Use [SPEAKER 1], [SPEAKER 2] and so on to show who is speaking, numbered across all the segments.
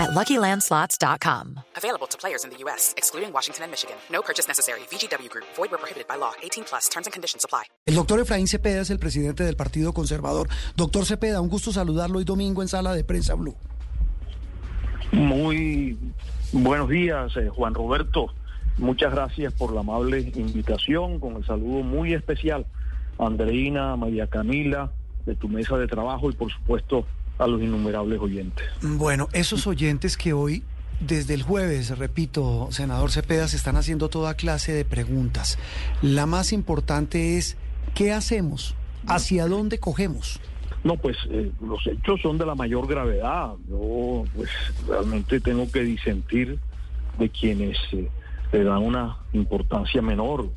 [SPEAKER 1] at LuckyLandSlots.com.
[SPEAKER 2] Available to players in the U.S., excluding Washington and Michigan. No purchase necessary. VGW Group. Void where prohibited by law. 18 plus. Terms and conditions apply.
[SPEAKER 3] El doctor Efraín Cepeda es el presidente del Partido Conservador. Doctor Cepeda, un gusto saludarlo hoy domingo en Sala de Prensa Blue.
[SPEAKER 4] Muy buenos días, eh, Juan Roberto. Muchas gracias por la amable invitación, con el saludo muy especial a Andreina, María Camila, de tu mesa de trabajo y por supuesto a los innumerables oyentes.
[SPEAKER 3] Bueno, esos oyentes que hoy, desde el jueves, repito, senador Cepeda, se están haciendo toda clase de preguntas. La más importante es, ¿qué hacemos? ¿Hacia dónde cogemos?
[SPEAKER 4] No, pues eh, los hechos son de la mayor gravedad. Yo pues realmente tengo que disentir de quienes eh, le dan una importancia menor,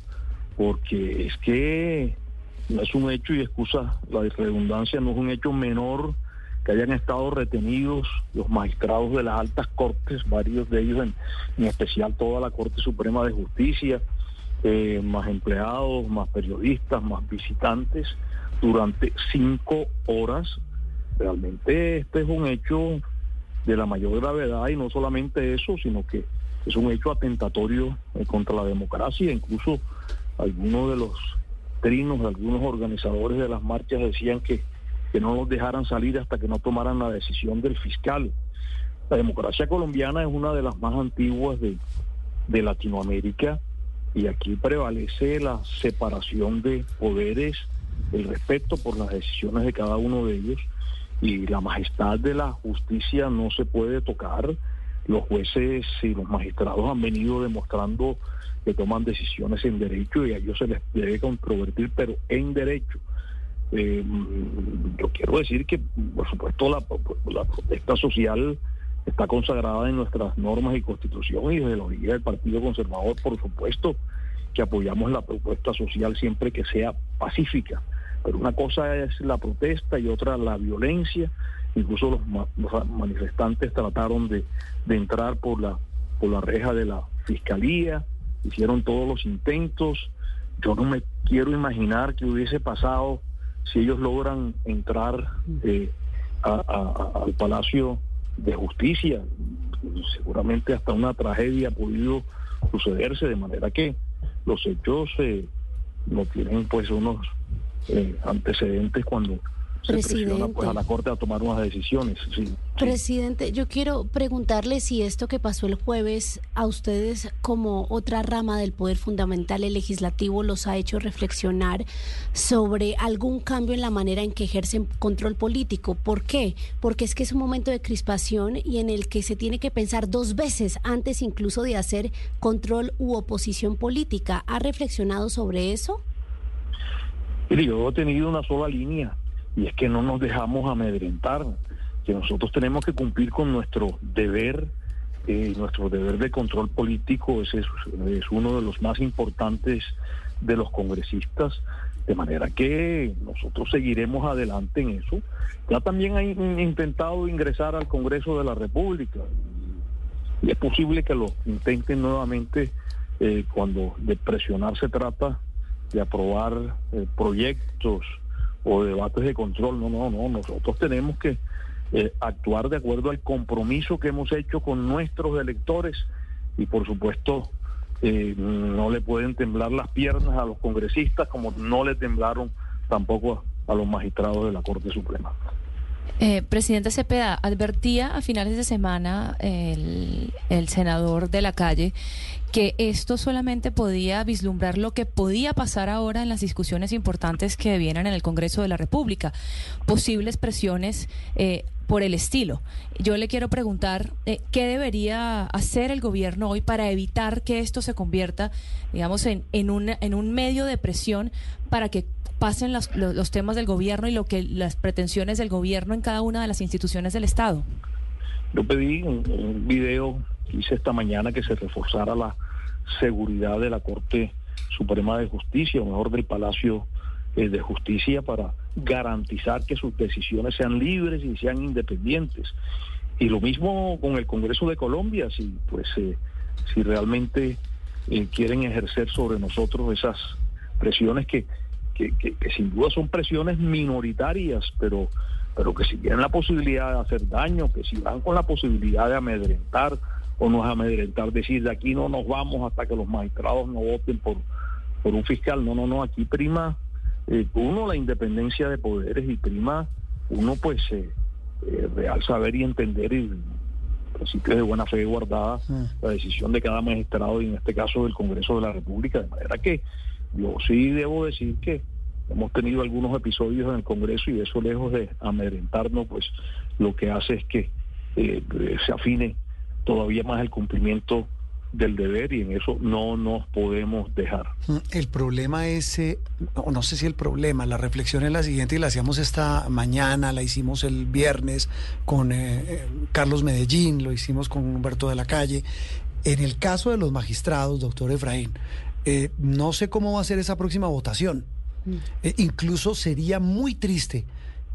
[SPEAKER 4] porque es que es un hecho y excusa la redundancia, no es un hecho menor que hayan estado retenidos los magistrados de las altas cortes, varios de ellos, en, en especial toda la Corte Suprema de Justicia, eh, más empleados, más periodistas, más visitantes, durante cinco horas. Realmente este es un hecho de la mayor gravedad y no solamente eso, sino que es un hecho atentatorio eh, contra la democracia. Incluso algunos de los algunos organizadores de las marchas decían que que no los dejaran salir hasta que no tomaran la decisión del fiscal. La democracia colombiana es una de las más antiguas de, de Latinoamérica y aquí prevalece la separación de poderes, el respeto por las decisiones de cada uno de ellos y la majestad de la justicia no se puede tocar. Los jueces y los magistrados han venido demostrando que toman decisiones en derecho y a ellos se les debe controvertir, pero en derecho. Eh, yo quiero decir que, por supuesto, la, la, protesta social está consagrada en nuestras normas y constitución y desde la orilla del Partido Conservador, por supuesto, que apoyamos la propuesta social siempre que sea pacífica. Pero una cosa es la protesta y otra la violencia. Incluso los, manifestantes trataron de, de entrar por la, por la reja de la fiscalía, hicieron todos los intentos. Yo no me quiero imaginar que hubiese pasado si ellos logran entrar eh, al Palacio de Justicia, seguramente hasta una tragedia ha podido sucederse, de manera que los hechos eh, no tienen pues unos eh, antecedentes cuando se presiona pues, a la Corte a tomar unas decisiones. Sí,
[SPEAKER 5] Presidente, yo quiero preguntarle si esto que pasó el jueves a ustedes como otra rama del poder fundamental, el legislativo, los ha hecho reflexionar sobre algún cambio en la manera en que ejercen control político. ¿Por qué? Porque es que es un momento de crispación y en el que se tiene que pensar dos veces antes incluso de hacer control u oposición política. ¿Ha reflexionado sobre eso?
[SPEAKER 4] Yo he tenido una sola línea y es que no nos dejamos amedrentar, que nosotros tenemos que cumplir con nuestro deber, eh, nuestro deber de control político, ese es, es uno de los más importantes de los congresistas, de manera que nosotros seguiremos adelante en eso. Ya también han intentado ingresar al Congreso de la República y es posible que lo intenten nuevamente eh, cuando de presionar se trata de aprobar eh, proyectos o debates de control. No, no, no. Nosotros tenemos que eh, actuar de acuerdo al compromiso que hemos hecho con nuestros electores y por supuesto eh, no le pueden temblar las piernas a los congresistas como no le temblaron tampoco a, a los magistrados de la Corte Suprema.
[SPEAKER 6] Eh, presidente Cepeda, advertía a finales de semana el, senador de la calle que esto solamente podía vislumbrar lo que podía pasar ahora en las discusiones importantes que vienen en el Congreso de la República, posibles presiones eh, por el estilo. Yo le quiero preguntar eh, qué debería hacer el gobierno hoy para evitar que esto se convierta, digamos, en un medio de presión para que pasen los, temas del gobierno y lo que las pretensiones del gobierno en cada una de las instituciones del Estado.
[SPEAKER 4] Yo pedí un, un video hice esta mañana que se reforzara la seguridad de la Corte Suprema de Justicia, o mejor del Palacio eh, de Justicia, para garantizar que sus decisiones sean libres y sean independientes. Y lo mismo con el Congreso de Colombia, si pues eh, si realmente eh, quieren ejercer sobre nosotros esas presiones que, que, que, sin duda son presiones minoritarias, pero pero que si tienen la posibilidad de hacer daño, que si van con la posibilidad de amedrentar o no es amedrentar, decir de aquí no nos vamos hasta que los magistrados no voten por, por un fiscal, no, no, no, aquí prima eh, uno la independencia de poderes y prima uno pues eh, eh, real saber y entender y principios de buena fe guardada mm. la decisión de cada magistrado y en este caso del Congreso de la República, de manera que yo sí debo decir que hemos tenido algunos episodios en el Congreso y eso lejos de amedrentarnos, pues lo que hace es que se afine todavía más el cumplimiento del deber y en eso no nos podemos dejar.
[SPEAKER 3] Mm, el problema es, eh, no, sé si el problema, la reflexión es la siguiente y la hacíamos esta mañana, la hicimos el viernes con eh, eh, Carlos Medellín, lo hicimos con Humberto de la Calle. En el caso de los magistrados, doctor Efraín, no sé cómo va a ser esa próxima votación. Mm. incluso sería muy triste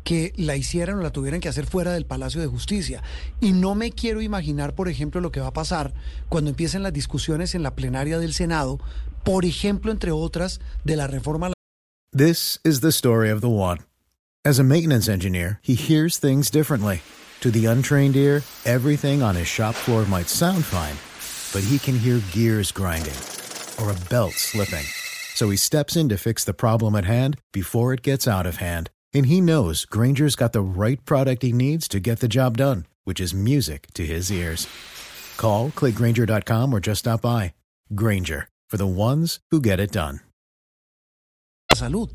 [SPEAKER 3] que la hicieran o la tuvieran que hacer fuera del Palacio de Justicia. Y no me quiero imaginar, por ejemplo, lo que va a pasar cuando empiecen las discusiones en la plenaria del Senado, por ejemplo, entre otras, de la reforma.
[SPEAKER 7] This is the story of the one. As a maintenance engineer, he hears things differently. To the untrained ear, everything on his shop floor might sound fine, but he can hear gears grinding or a belt slipping. So he steps in to fix the problem at hand before it gets out of hand And he knows Granger's got the right product he needs to get the job done, which is music to his ears. Call, clickgranger.com or just stop by. Granger, for the ones who get it done.
[SPEAKER 3] Salud.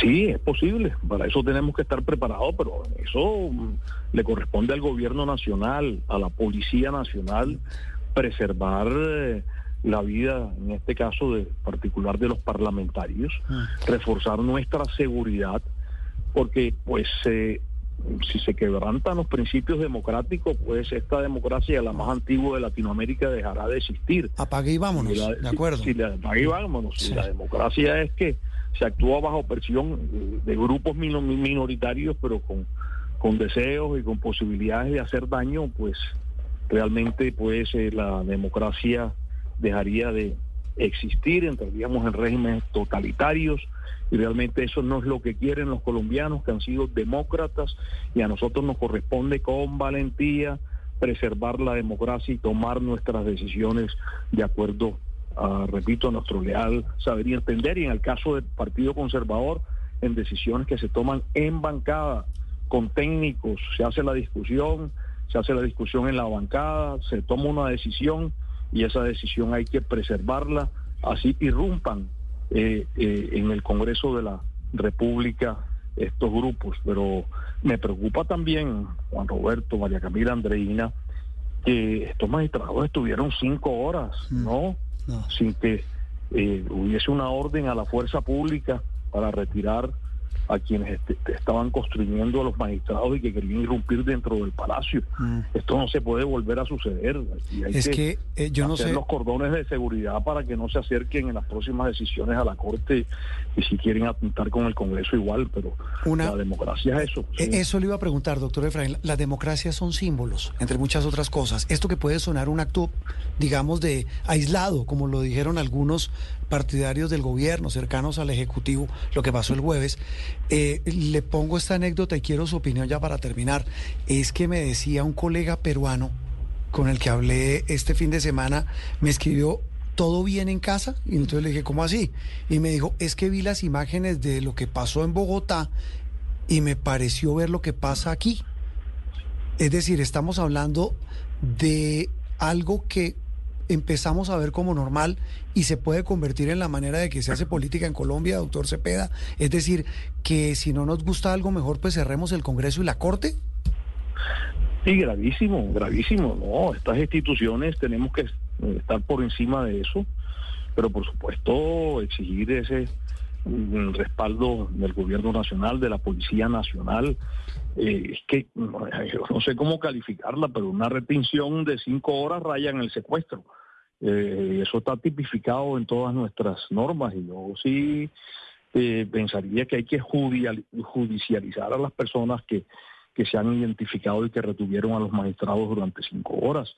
[SPEAKER 4] Sí, es posible. Para eso tenemos que estar preparados, pero eso le corresponde al gobierno nacional, a la policía nacional, preservar. Eh, la vida, en este caso de particular de los parlamentarios, ah. reforzar nuestra seguridad, porque pues eh, si se quebrantan los principios democráticos, pues esta democracia, la más antigua de Latinoamérica, dejará de existir.
[SPEAKER 3] Apague y vámonos, de acuerdo.
[SPEAKER 4] Si, la, apague y vámonos. la democracia es que se actúa bajo presión de grupos minoritarios, pero con, con deseos y con posibilidades de hacer daño, pues realmente pues eh, la democracia dejaría de existir, entraríamos en regímenes totalitarios y realmente eso no es lo que quieren los colombianos que han sido demócratas y a nosotros nos corresponde con valentía preservar la democracia y tomar nuestras decisiones de acuerdo a, repito, a nuestro leal saber y entender y en el caso del Partido Conservador en decisiones que se toman en bancada con técnicos, se hace la discusión, se hace la discusión en la bancada, se toma una decisión y esa decisión hay que preservarla, así irrumpan eh, eh, en el Congreso de la República estos grupos. Pero me preocupa también, Juan Roberto, María Camila Andreina, que estos magistrados estuvieron cinco horas, mm. ¿no? Sin que eh, hubiese una orden a la fuerza pública para retirar a quienes estaban construyendo a los magistrados y que querían irrumpir dentro del palacio. Mm. Esto no se puede volver a suceder.
[SPEAKER 3] es que, eh, yo no sé
[SPEAKER 4] los cordones de seguridad para que no se acerquen en las próximas decisiones a la corte y si quieren apuntar con el Congreso igual, pero la democracia es eso.
[SPEAKER 3] E-, eso le iba a preguntar, doctor Efraín. Las democracias son símbolos, entre muchas otras cosas. Esto que puede sonar un acto, digamos, de aislado, como lo dijeron algunos partidarios del gobierno, cercanos al Ejecutivo, lo que pasó el jueves. Eh, le pongo esta anécdota y quiero su opinión ya para terminar. Es que me decía un colega peruano con el que hablé este fin de semana, me escribió, ¿todo bien en casa? Y entonces le dije, ¿cómo así? Y me dijo, es que vi las imágenes de lo que pasó en Bogotá y me pareció ver lo que pasa aquí. Es decir, estamos hablando de algo que empezamos a ver como normal y se puede convertir en la manera de que se hace política en Colombia, doctor Cepeda? Es decir, que si no nos gusta algo mejor, pues cerremos el Congreso y la Corte.
[SPEAKER 4] Sí, gravísimo, gravísimo. No, estas instituciones tenemos que estar por encima de eso, pero por supuesto exigir ese mm, respaldo del gobierno nacional, de la Policía Nacional. Eh, es que no, no sé cómo calificarla, pero una retención de cinco horas raya en el secuestro Eh, eso está tipificado en todas nuestras normas y yo sí eh, pensaría que hay que judicializar a las personas que, que se han identificado y que retuvieron a los magistrados durante cinco horas.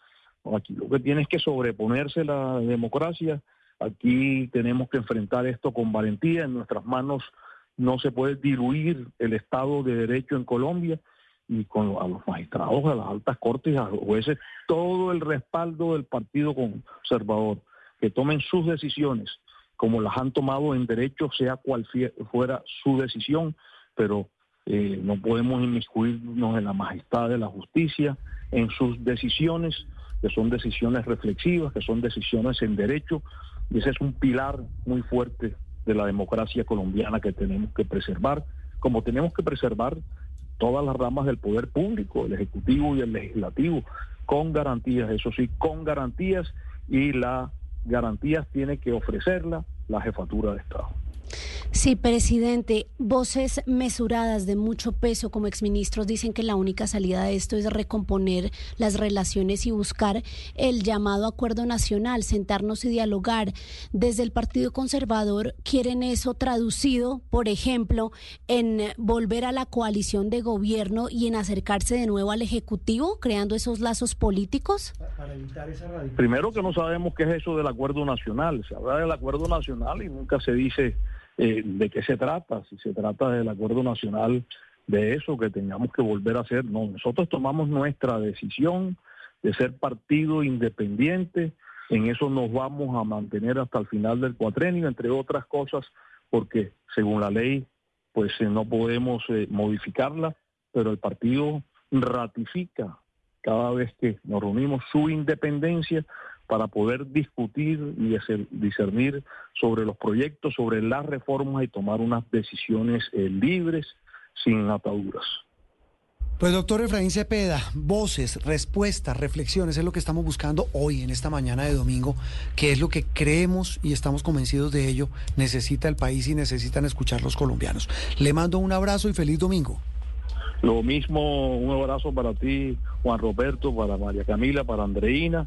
[SPEAKER 4] Aquí lo que tiene es que sobreponerse la democracia. Aquí tenemos que enfrentar esto con valentía. En nuestras manos no se puede diluir el Estado de Derecho en Colombia y con a los magistrados, a las altas cortes, a los jueces, todo el respaldo del Partido Conservador, que tomen sus decisiones como las han tomado en derecho, sea cual fuera su decisión, pero eh, no podemos inmiscuirnos en la majestad de la justicia, en sus decisiones, que son decisiones reflexivas, que son decisiones en derecho, y ese es un pilar muy fuerte de la democracia colombiana que tenemos que preservar, como tenemos que preservar todas las ramas del poder público, el ejecutivo y el legislativo, con garantías, eso sí, con garantías, y las garantías tiene que ofrecerla la jefatura de Estado.
[SPEAKER 5] Sí, presidente, voces mesuradas de mucho peso como exministros dicen que la única salida de esto es recomponer las relaciones y buscar el llamado acuerdo nacional, sentarnos y dialogar. Desde el Partido Conservador quieren eso traducido, por ejemplo, en volver a la coalición de gobierno y en acercarse de nuevo al Ejecutivo, creando esos lazos políticos.
[SPEAKER 4] Primero que no sabemos qué es eso del acuerdo nacional. Se habla del acuerdo nacional y nunca se dice eh, de qué se trata, si se trata del acuerdo nacional de eso, que tengamos que volver a hacer. No, nosotros tomamos nuestra decisión de ser partido independiente, en eso nos vamos a mantener hasta el final del cuatrenio, entre otras cosas, porque según la ley, pues eh, no podemos eh, modificarla, pero el partido ratifica cada vez que nos reunimos su independencia para poder discutir y discernir sobre los proyectos, sobre las reformas y tomar unas decisiones eh, libres, sin ataduras.
[SPEAKER 3] Pues doctor Efraín Cepeda, voces, respuestas, reflexiones, es lo que estamos buscando hoy en esta mañana de domingo, que es lo que creemos y estamos convencidos de ello, necesita el país y necesitan escuchar los colombianos. Le mando un abrazo y feliz domingo.
[SPEAKER 4] Lo mismo, un abrazo para ti, Juan Roberto, para María Camila, para Andreina